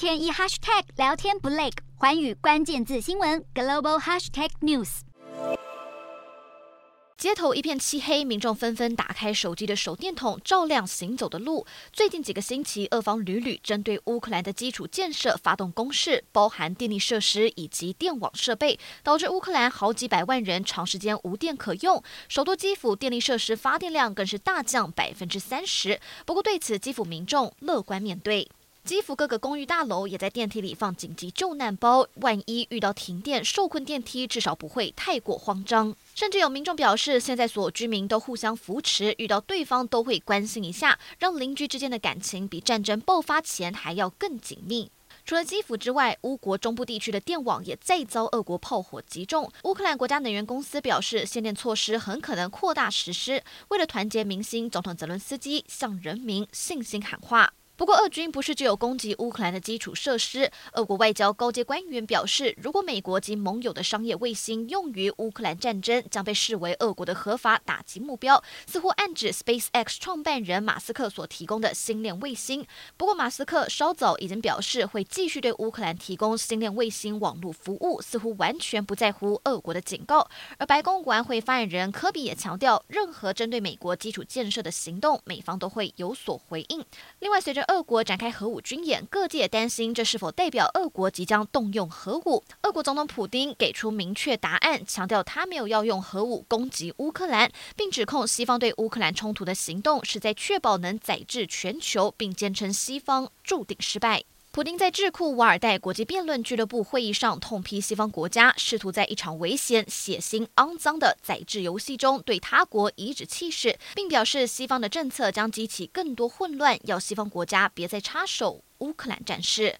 天一 hashtag 聊天不累，寰宇关键字新闻 global hashtag news。街头一片漆黑，民众纷纷打开手机的手电筒，照亮行走的路。最近几个星期，俄方屡屡针对乌克兰的基础建设发动攻势，包含电力设施以及电网设备，导致乌克兰好几百万人长时间无电可用。首都基辅电力设施发电量更是大降百分之三十。不过对此，基辅民众乐观面对。基辅各个公寓大楼也在电梯里放紧急救难包，万一遇到停电，受困电梯至少不会太过慌张。甚至有民众表示，现在所有居民都互相扶持，遇到对方都会关心一下，让邻居之间的感情比战争爆发前还要更紧密。除了基辅之外，乌国中部地区的电网也再遭俄国炮火击中。乌克兰国家能源公司表示，限电措施很可能扩大实施。为了团结民心，总统泽伦斯基向人民信心喊话。不过，俄军不是只有攻击乌克兰的基础设施。俄国外交高阶官员表示，如果美国及盟友的商业卫星用于乌克兰战争，将被视为俄国的合法打击目标，似乎暗指 SpaceX 创办人马斯克所提供的星链卫星。不过，马斯克稍早已经表示会继续对乌克兰提供星链卫星网络服务，似乎完全不在乎俄国的警告。而白宫国安会发言人科比也强调，任何针对美国基础建设的行动，美方都会有所回应。另外，随着俄国展开核武军演，各界担心这是否代表俄国即将动用核武。俄国总统普丁给出明确答案，强调他没有要用核武攻击乌克兰，并指控西方对乌克兰冲突的行动是在确保能载至全球，并坚称西方注定失败。普京在智库瓦尔代国际辩论俱乐部会议上痛批西方国家试图在一场危险、血腥、肮脏的宰制游戏中对他国颐指气使，并表示西方的政策将激起更多混乱，要西方国家别再插手乌克兰战事。